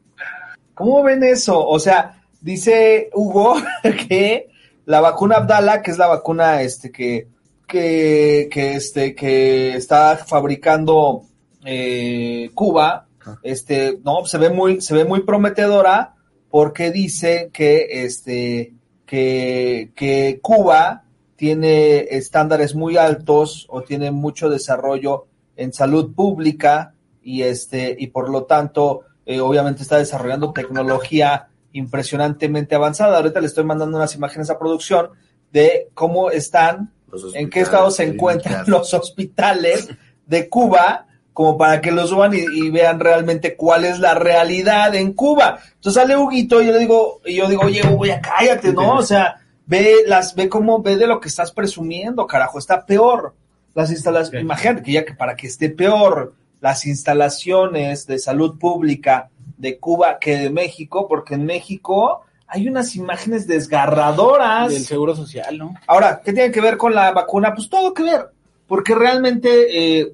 Speaker 11: ¿Cómo ven eso? O sea, dice Hugo [LAUGHS] que la vacuna Abdala, que es la vacuna este que que, que este que está fabricando eh, Cuba, este no se ve muy se ve muy prometedora porque dice que este que, que Cuba tiene estándares muy altos o tiene mucho desarrollo en salud pública y este y por lo tanto eh, obviamente está desarrollando tecnología impresionantemente avanzada. Ahorita le estoy mandando unas imágenes a producción de cómo están, en qué estado se encuentran los hospitales de Cuba, como para que los suban y, y vean realmente cuál es la realidad en Cuba. Entonces sale Huguito y yo le digo, y yo digo, oye, Hugo, ya cállate, ¿no? O sea, ve las, ve cómo, ve de lo que estás presumiendo, carajo, está peor. Las instalaciones, imagínate que ya que para que esté peor las instalaciones de salud pública de Cuba que de México, porque en México hay unas imágenes desgarradoras.
Speaker 3: del Seguro Social, ¿no?
Speaker 11: Ahora, ¿qué tiene que ver con la vacuna? Pues todo que ver, porque realmente, eh,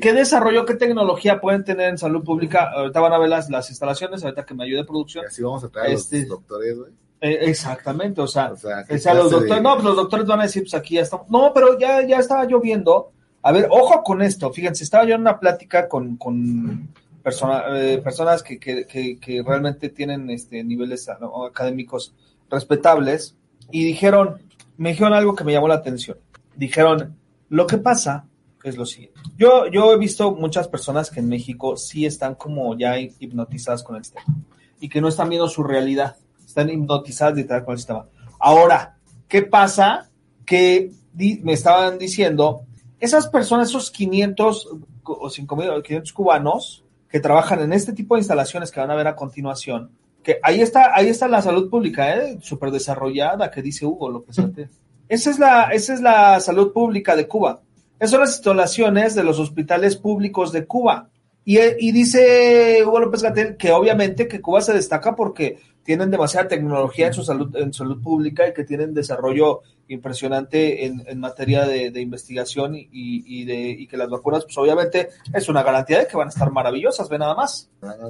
Speaker 11: ¿qué desarrollo, qué tecnología pueden tener en salud pública? Ahorita van a ver las, las instalaciones, ahorita que me ayude producción.
Speaker 4: Así vamos a traer a
Speaker 11: Este-
Speaker 4: los doctores, güey.
Speaker 11: Eh, exactamente, o sea,
Speaker 4: ¿qué
Speaker 11: o sea, los doctores,
Speaker 4: de-
Speaker 11: no, pues los doctores van a decir, pues aquí ya estamos. No, pero ya, ya estaba yo viendo. A ver, ojo con esto. Fíjense, estaba yo en una plática con, con persona- eh, personas que, que, que, que realmente tienen este niveles académicos respetables y dijeron, me dijeron algo que me llamó la atención. Dijeron, lo que pasa es lo siguiente. Yo, yo he visto muchas personas que en México sí están como ya hipnotizadas con el sistema y que no están viendo su realidad. Están hipnotizadas literal con el sistema. Ahora, ¿qué pasa? Que di- me estaban diciendo, esas personas, esos 500 cu- o 5.000 500 cubanos que trabajan en este tipo de instalaciones que van a ver a continuación, que ahí está, ahí está la salud pública, ¿eh? súper desarrollada, que dice Hugo López Gatell. Esa es la, esa es la salud pública de Cuba. Esas son las instalaciones de los hospitales públicos de Cuba. Y, y dice Hugo López Gatel que obviamente que Cuba se destaca porque tienen demasiada tecnología en su salud, en salud pública y que tienen desarrollo impresionante en, en materia de, de investigación y, y de, y que las vacunas, pues obviamente es una garantía de que van a estar maravillosas, ve nada más.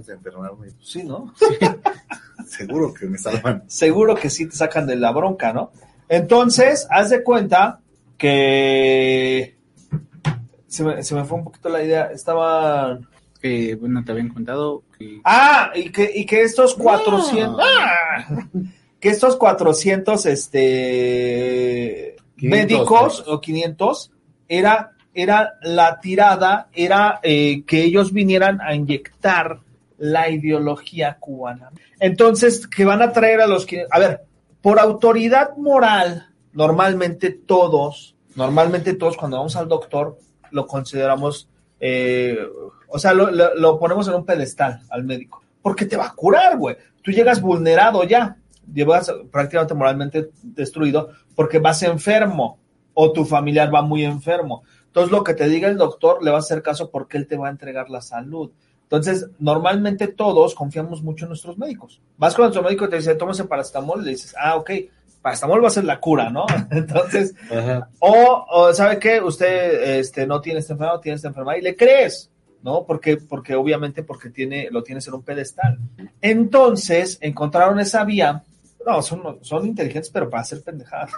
Speaker 4: Enfermarme.
Speaker 11: Sí, ¿no? [LAUGHS]
Speaker 4: Seguro que me salvan.
Speaker 11: Seguro que sí te sacan de la bronca, ¿no? Entonces, haz de cuenta que se me, se me fue un poquito la idea. Estaba.
Speaker 3: Que, bueno, te habían contado que...
Speaker 11: Ah, y que, y que estos 400. ¡Ah! que estos 400 este,
Speaker 4: 500,
Speaker 11: médicos o 500 era, era la tirada, era eh, que ellos vinieran a inyectar la ideología cubana. Entonces, que van a traer a los que. A ver, por autoridad moral, normalmente todos, normalmente todos, cuando vamos al doctor, lo consideramos, eh, o sea, lo, lo- lo ponemos en un pedestal al médico, porque te va a curar, güey. Tú llegas vulnerado ya, llevas prácticamente moralmente destruido, porque vas enfermo, o tu familiar va muy enfermo. Entonces, lo que te diga el doctor le va a hacer caso porque él te va a entregar la salud. Entonces, normalmente todos confiamos mucho en nuestros médicos. Vas con nuestro médico y te dice, tómese paracetamol, le dices, ah, ok, paracetamol va a ser la cura, ¿no? [LAUGHS] Entonces, o, o, ¿sabe qué? Usted este, no tiene esta enfermedad, tiene esta enfermedad y le crees, ¿no? Porque, porque obviamente porque tiene, lo tienes en un pedestal. Entonces, encontraron esa vía, no, son, son inteligentes, pero para hacer pendejadas.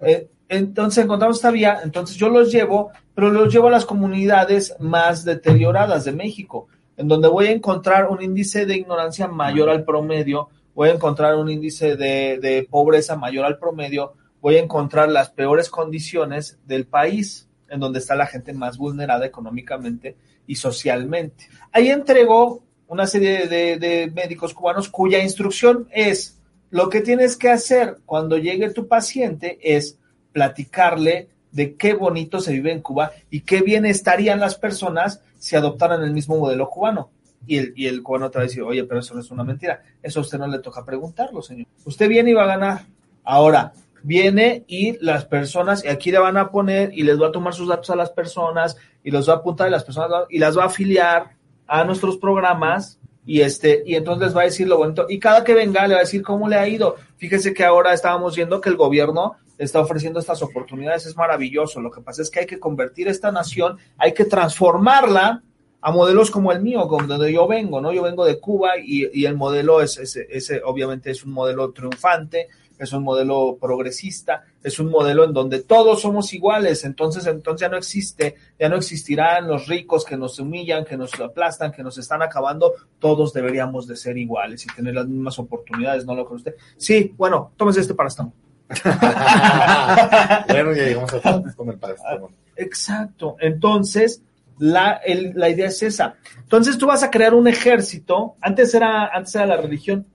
Speaker 11: Eh, entonces encontramos esta vía, entonces yo los llevo, pero los llevo a las comunidades más deterioradas de México, en donde voy a encontrar un índice de ignorancia mayor al promedio, voy a encontrar un índice de, de pobreza mayor al promedio, voy a encontrar las peores condiciones del país, en donde está la gente más vulnerada económicamente y socialmente. Ahí entregó una serie de, médicos cubanos cuya instrucción es lo que tienes que hacer cuando llegue tu paciente es platicarle de qué bonito se vive en Cuba y qué bien estarían las personas si adoptaran el mismo modelo cubano. Y el, y el cubano te va a decir, oye, pero eso no es una mentira. Eso a usted no le toca preguntarlo, señor. Usted viene y va a ganar. Ahora, viene y las personas, y aquí le van a poner y les va a tomar sus datos a las personas y los va a apuntar y las personas y las va a afiliar a nuestros programas y este y entonces les va a decir lo bonito y cada que venga le va a decir cómo le ha ido. Fíjese que ahora estábamos viendo que el gobierno está ofreciendo estas oportunidades, es maravilloso. Lo que pasa es que hay que convertir esta nación, hay que transformarla a modelos como el mío, como donde yo vengo, ¿no? Yo vengo de Cuba y, y el modelo es, ese ese obviamente es un modelo triunfante, es un modelo progresista, es un modelo en donde todos somos iguales, entonces, entonces ya no existe, ya no existirán los ricos que nos humillan, que nos aplastan, que nos están acabando, todos deberíamos de ser iguales y tener las mismas oportunidades, ¿no lo cree usted? Sí, bueno, tómese este paracetamol. [LAUGHS]
Speaker 4: bueno, ya llegamos a con el paracetamol.
Speaker 11: Exacto. Entonces, la, el- la idea es esa. Entonces, tú vas a crear un ejército. Antes era, antes era la religión.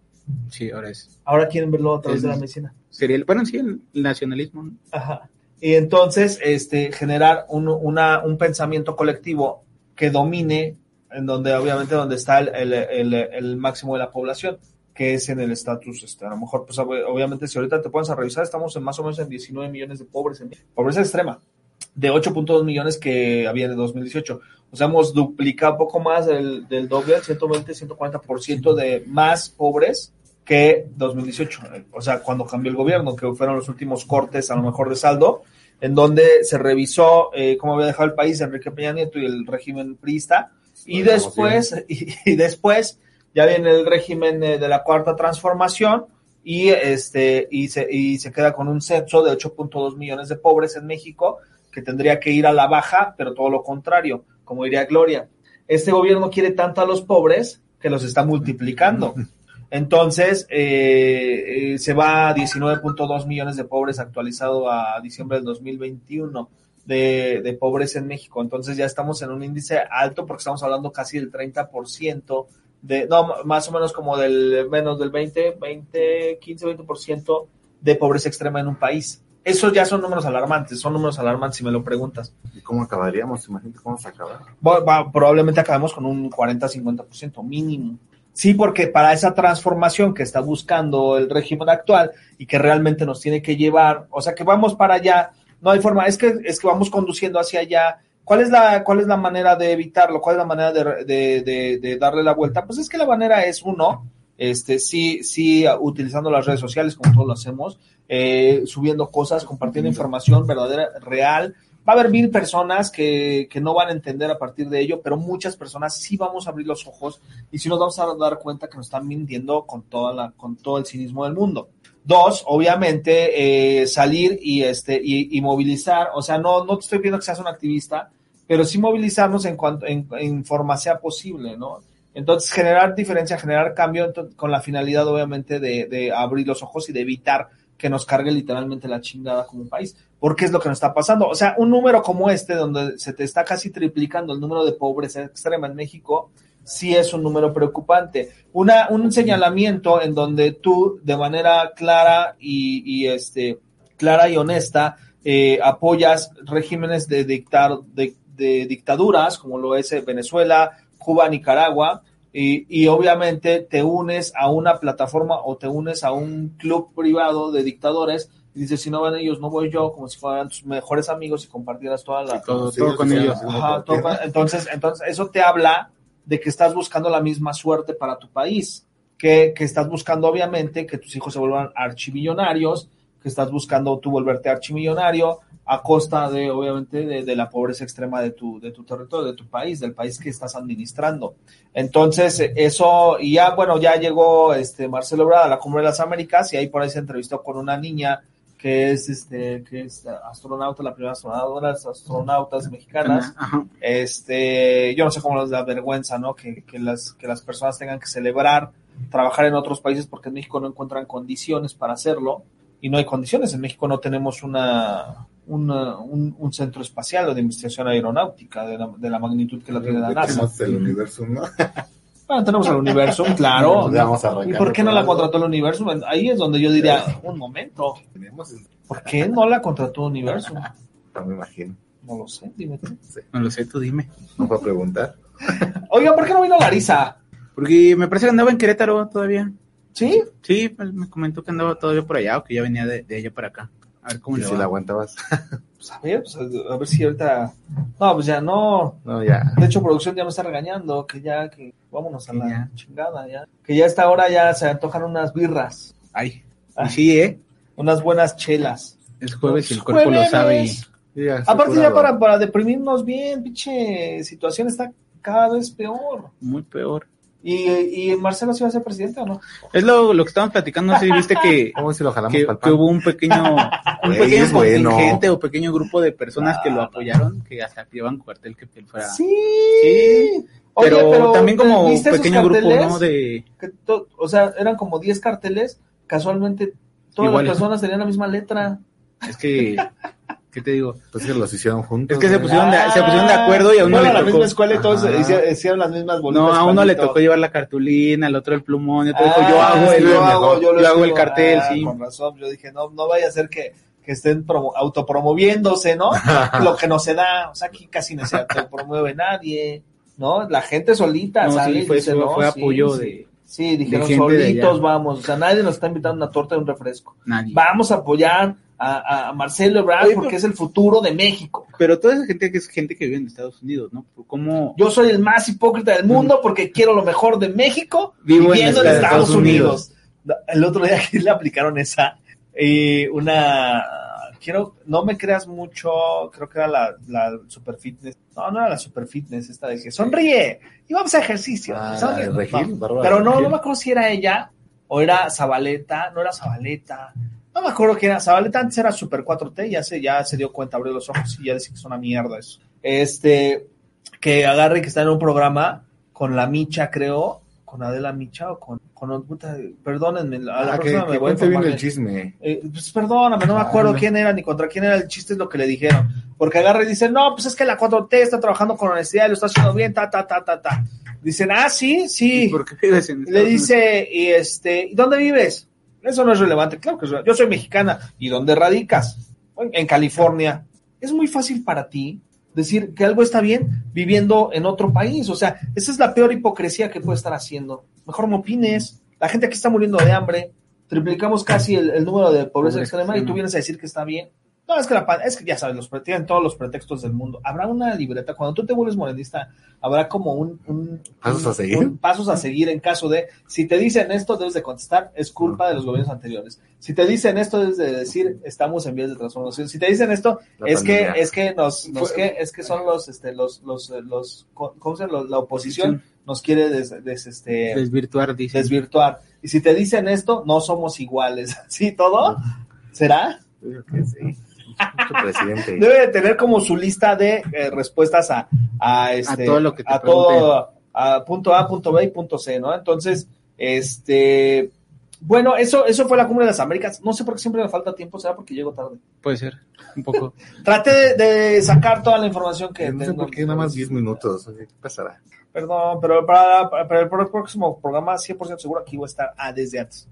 Speaker 3: Sí, ahora es.
Speaker 11: Ahora quieren verlo a través
Speaker 3: El-
Speaker 11: de la medicina.
Speaker 3: Sería el, bueno, sí, el nacionalismo. ¿no?
Speaker 11: Ajá. Y entonces, este, generar un, una, un pensamiento colectivo que domine, en donde obviamente donde está el, el, el, el máximo de la población, que es en el estatus, este, a lo mejor, pues ob- obviamente si ahorita te pones a revisar, estamos en más o menos en 19 millones de pobres, en pobreza extrema, de 8.2 millones que había en 2018. O sea, hemos duplicado poco más del, del doble, el 120, 140% de más pobres que 2018. O sea, cuando cambió el gobierno, que fueron los últimos cortes a lo mejor de saldo, en donde se revisó eh, cómo había dejado el país Enrique Peña Nieto y el régimen priista. Y después, [LAUGHS] y, y después ya viene el régimen eh, de la cuarta transformación y este y se, y se queda con un censo de 8.2 millones de pobres en México que tendría que ir a la baja, pero todo lo contrario, como diría Gloria. Este gobierno quiere tanto a los pobres que los está multiplicando. [LAUGHS] Entonces, eh, eh, se va a 19.2 millones de pobres actualizado a diciembre del 2021 de, de pobreza en México. Entonces ya estamos en un índice alto porque estamos hablando casi del 30% de, no, más o menos como del menos del 20, 20, 15, 20% de pobreza extrema en un país. Esos ya son números alarmantes, son números alarmantes si me lo preguntas.
Speaker 4: ¿Y cómo acabaríamos? Imagínate cómo se acaba.
Speaker 11: Va- probablemente acabemos con un 40-50% mínimo. Sí, porque para esa transformación que está buscando el régimen actual y que realmente nos tiene que llevar, o sea, que vamos para allá no hay forma, es que, es que vamos conduciendo hacia allá. ¿Cuál es la, cuál es la manera de evitarlo? ¿Cuál es la manera de, de, de, de darle la vuelta? Pues es que la manera es uno, este, sí, sí, utilizando las redes sociales como todos lo hacemos, eh, subiendo cosas, compartiendo información verdadera, real. Va a haber mil personas que, que no van a entender a partir de ello, pero muchas personas sí vamos a abrir los ojos y sí nos vamos a dar cuenta que nos están mintiendo con toda la, con todo el cinismo del mundo. Dos, obviamente, eh, salir y este, y, y movilizar, o sea, no, no te estoy pidiendo que seas un activista, pero sí movilizarnos en cuanto, en, en forma sea posible, ¿no? Entonces, generar diferencia, generar cambio con la finalidad, obviamente, de, abrir los ojos y de evitar que nos cargue literalmente la chingada como un país. Porque es lo que nos está pasando. O sea, un número como este, donde se te está casi triplicando el número de pobreza extrema en México, sí es un número preocupante. Una, un señalamiento en donde tú, de manera clara y, y este, clara y honesta, eh, apoyas regímenes de, dictar, de, de dictaduras, como lo es eh, Venezuela, Cuba, Nicaragua, y, y obviamente te unes a una plataforma o te unes a un club privado de dictadores y dices, si no van ellos, no voy yo, como si fueran tus mejores amigos y compartieras toda la...
Speaker 3: todo- todo con ellos.
Speaker 11: Ajá, todo con- entonces, entonces, eso te habla de que estás buscando la misma suerte para tu país, que, que estás buscando obviamente que tus hijos se vuelvan archimillonarios, que estás buscando tú volverte archimillonario a costa de, obviamente, de, de la pobreza extrema de tu, de tu territorio, de tu país, del país que estás administrando. Entonces, eso, y ya, bueno, ya llegó este Marcelo Ebrard a la Cumbre de las Américas y ahí por ahí se entrevistó con una niña que es este, que es astronauta, la primera astronauta de las astronautas mexicanas.
Speaker 3: Ajá.
Speaker 11: Este, yo no sé cómo les da vergüenza, ¿no? Que, que las, que las personas tengan que celebrar, trabajar en otros países porque en México no encuentran condiciones para hacerlo y no hay condiciones. En México no tenemos una, una- un, un centro espacial o de investigación aeronáutica de la, de la magnitud que la tiene la NASA.
Speaker 13: Tenemos el universo, ¿no? [LAUGHS]
Speaker 11: Bueno, tenemos el universo, [LAUGHS] claro.
Speaker 13: A
Speaker 11: ¿Y por qué no la contrató el universo? Ahí es [LAUGHS] donde yo diría, un momento, ¿por qué no la contrató el universo?
Speaker 13: no me imagino.
Speaker 11: No lo sé, dime tú.
Speaker 3: No lo sé, tú dime.
Speaker 13: No puedo preguntar.
Speaker 11: Oiga, ¿por qué no vino Larisa?
Speaker 3: Porque me parece que andaba en Querétaro todavía.
Speaker 11: ¿Sí?
Speaker 3: Sí, pues, me comentó que andaba todavía por allá o que ya venía de, de allá para acá. A ver cómo le
Speaker 13: si
Speaker 3: va.
Speaker 13: la aguantabas. [LAUGHS]
Speaker 11: Pues a ver, pues, a ver si ahorita. No, pues ya no.
Speaker 13: No, ya.
Speaker 11: De hecho, producción ya me está regañando, que ya, que vámonos a la
Speaker 3: ya.
Speaker 11: chingada, ya. Que ya a esta hora ya se antojan unas birras,
Speaker 3: Ay,
Speaker 11: Ah.
Speaker 3: y sí, ¿eh?
Speaker 11: unas buenas chelas.
Speaker 3: Es jueves y el cuerpo lo
Speaker 11: jueves.
Speaker 3: sabe. Y...
Speaker 13: Ya,
Speaker 11: Aparte, ya para, para deprimirnos bien, pinche situación está cada vez peor.
Speaker 3: Muy peor.
Speaker 11: ¿Y, y Marcelo se va a ser presidente o no?
Speaker 3: Es lo, lo que estábamos platicando, no sé si viste que, [LAUGHS]
Speaker 13: ¿Cómo si lo jalamos
Speaker 3: que, hubo un pequeño, [LAUGHS] un pequeño
Speaker 13: bueno.
Speaker 3: contingente o pequeño grupo de personas que lo apoyaron, que hasta llevan cuartel que él fuera.
Speaker 11: Sí.
Speaker 3: Sí.
Speaker 11: Oye,
Speaker 3: pero, también como
Speaker 11: ¿viste esos
Speaker 3: pequeño grupo? ¿no? De,
Speaker 11: Que to- o sea, eran como 10 carteles, casualmente todas las personas tenían la misma letra.
Speaker 3: es que, [LAUGHS] ¿qué te digo?
Speaker 13: Pues que los hicieron juntos.
Speaker 3: Es que se pusieron de, se pusieron de acuerdo y a uno le
Speaker 11: a la
Speaker 3: tocó.
Speaker 11: misma escuela y todos hicieron, hicieron las mismas bolitas.
Speaker 3: No, a uno le tocó llevar la cartulina, al otro el plumón, y otro dijo,
Speaker 11: Ah,
Speaker 3: yo hago
Speaker 11: sí,
Speaker 3: el,
Speaker 11: yo hago, yo lo
Speaker 3: yo hago el cartel,
Speaker 11: Ah,
Speaker 3: sí.
Speaker 11: Con razón, yo dije, no, no vaya a ser que, que estén promo- autopromoviéndose, ¿no? [LAUGHS] Lo que no se da, o sea, aquí casi no se autopromueve nadie, ¿no? La gente solita
Speaker 3: No, sí,
Speaker 11: sale y
Speaker 3: fue-
Speaker 11: dice,
Speaker 3: fue-
Speaker 11: no,
Speaker 3: fue
Speaker 11: sí,
Speaker 3: apoyo
Speaker 11: sí.
Speaker 3: de-
Speaker 11: Sí, dijeron solitos vamos, o sea, nadie nos está invitando una torta y un refresco.
Speaker 3: Nadie.
Speaker 11: Vamos a apoyar a, a Marcelo Ebrard
Speaker 3: Oye,
Speaker 11: porque
Speaker 3: pero-
Speaker 11: es el futuro de México.
Speaker 3: Pero toda esa gente que es gente que vive en Estados Unidos, ¿no? ¿Cómo?
Speaker 11: Yo soy el más hipócrita del mundo porque quiero lo mejor de México
Speaker 3: Vivo en
Speaker 11: viviendo en,
Speaker 3: Estados
Speaker 11: Estados
Speaker 3: Unidos.
Speaker 11: Unidos. El otro día [LAUGHS] que le aplicaron esa, eh, una, quiero, no me creas mucho, creo que era la, la super fitness, no, no era la super fitness, esta de que sonríe y vamos a ejercicio.
Speaker 13: Ah,
Speaker 11: sonríe.
Speaker 13: de Regil,
Speaker 11: No,
Speaker 13: Bárbara
Speaker 11: pero no, no me acuerdo si era ella o era Zabaleta, no era Zabaleta. No me acuerdo que era Zabaleta, antes era Super 4T, ya se, ya se dio cuenta, abrió los ojos y ya decía que es una mierda eso. Este, que agarre que está en un programa con la Micha, creo, con Adela Micha o con, con puta, perdónenme, a la
Speaker 13: Ah, que,
Speaker 11: próxima
Speaker 13: que
Speaker 11: me voy a
Speaker 13: bien el chisme.
Speaker 11: Eh, pues perdóname, no me
Speaker 13: Ah,
Speaker 11: acuerdo
Speaker 13: no.
Speaker 11: quién era ni contra quién era el chiste, es lo que le dijeron. Porque agarra y dice, no, pues es que la 4T está trabajando con honestidad y lo está haciendo bien, ta, ta, ta, ta, ta. Dicen, ah, sí, sí.
Speaker 3: ¿Y por qué vives en
Speaker 11: Le dice, y este, ¿y dónde vives? Eso no es relevante, claro que es relevante. Yo soy mexicana. ¿Y dónde radicas? En California. Es muy fácil para ti decir que algo está bien viviendo en otro país. O sea, esa es la peor hipocresía que puedes estar haciendo. Mejor no opines. La gente aquí está muriendo de hambre. Triplicamos casi el, el número de pobreza extrema y tú vienes a decir que está bien. No, es que, la, es que ya sabes, los, tienen todos los pretextos del mundo. Habrá una libreta, cuando tú te vuelves morenista, habrá como un... un-
Speaker 4: ¿Pasos
Speaker 11: un-
Speaker 4: a seguir?
Speaker 11: un- pasos a seguir en caso de, si te dicen esto, debes de contestar, es culpa de los gobiernos anteriores. Si te dicen esto, debes de decir, estamos en vías de transformación. Si te dicen esto,
Speaker 4: La
Speaker 11: es que, es que nos, nos que, es que son los, este, los, los, eh, los, ¿cómo se llama? Los- la oposición nos quiere des, des- este,
Speaker 3: Desvirtuar, dice.
Speaker 11: desvirtuar. Y si te dicen esto, no somos iguales. [LAUGHS] ¿Sí, todo? ¿Será?
Speaker 4: Yo creo que sí. Presidente. [LAUGHS]
Speaker 11: Debe de tener como su lista de eh, respuestas a, a, este,
Speaker 3: A todo lo que te
Speaker 11: a todo, a punto A, punto B y punto C, ¿no? Entonces, este, bueno, eso, eso fue la cumbre de las Américas. No sé por qué siempre me falta tiempo, será porque llego tarde.
Speaker 3: Puede ser, un poco. [LAUGHS]
Speaker 11: Traté de, de sacar toda la información que
Speaker 4: No sé
Speaker 11: tengo.
Speaker 4: por qué nada más 10 minutos. ¿Qué pasará?
Speaker 11: Perdón, pero para, para el próximo programa 100% seguro aquí voy a estar ah, desde antes.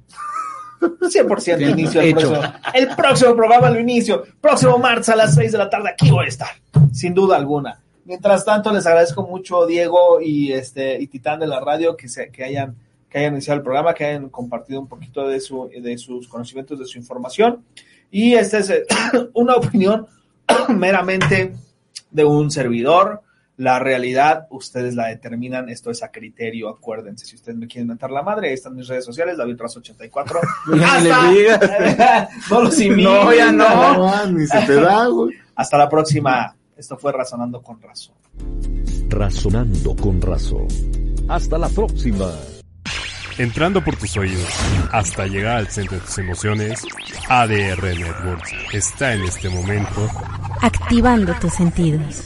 Speaker 11: 100%
Speaker 3: Bien,
Speaker 11: inicio el próximo, el próximo programa lo inicio. Próximo martes a las 6 de la tarde aquí voy a estar, sin duda alguna. Mientras tanto, les agradezco mucho Diego y este y Titán de la radio que se, que hayan que hayan iniciado el programa, que hayan compartido un poquito de su de sus conocimientos, de su información. Y esta es eh, [COUGHS] una opinión [COUGHS] meramente de un servidor. La realidad, ustedes la determinan, esto es a criterio, acuérdense. Si ustedes me quieren mentar la madre, ahí están mis redes sociales, David84. [LAUGHS]
Speaker 3: Ya ni le digas. [LAUGHS]
Speaker 11: no los invito.
Speaker 3: No, ya no. [LAUGHS]
Speaker 4: No, ni se te da, güey.
Speaker 11: Hasta la próxima. Esto fue Razonando con Razón.
Speaker 2: Razonando con razón. Hasta la próxima.
Speaker 14: Entrando por tus oídos hasta llegar al centro de tus emociones, ADR Networks está en este momento
Speaker 15: Activando tus sentidos.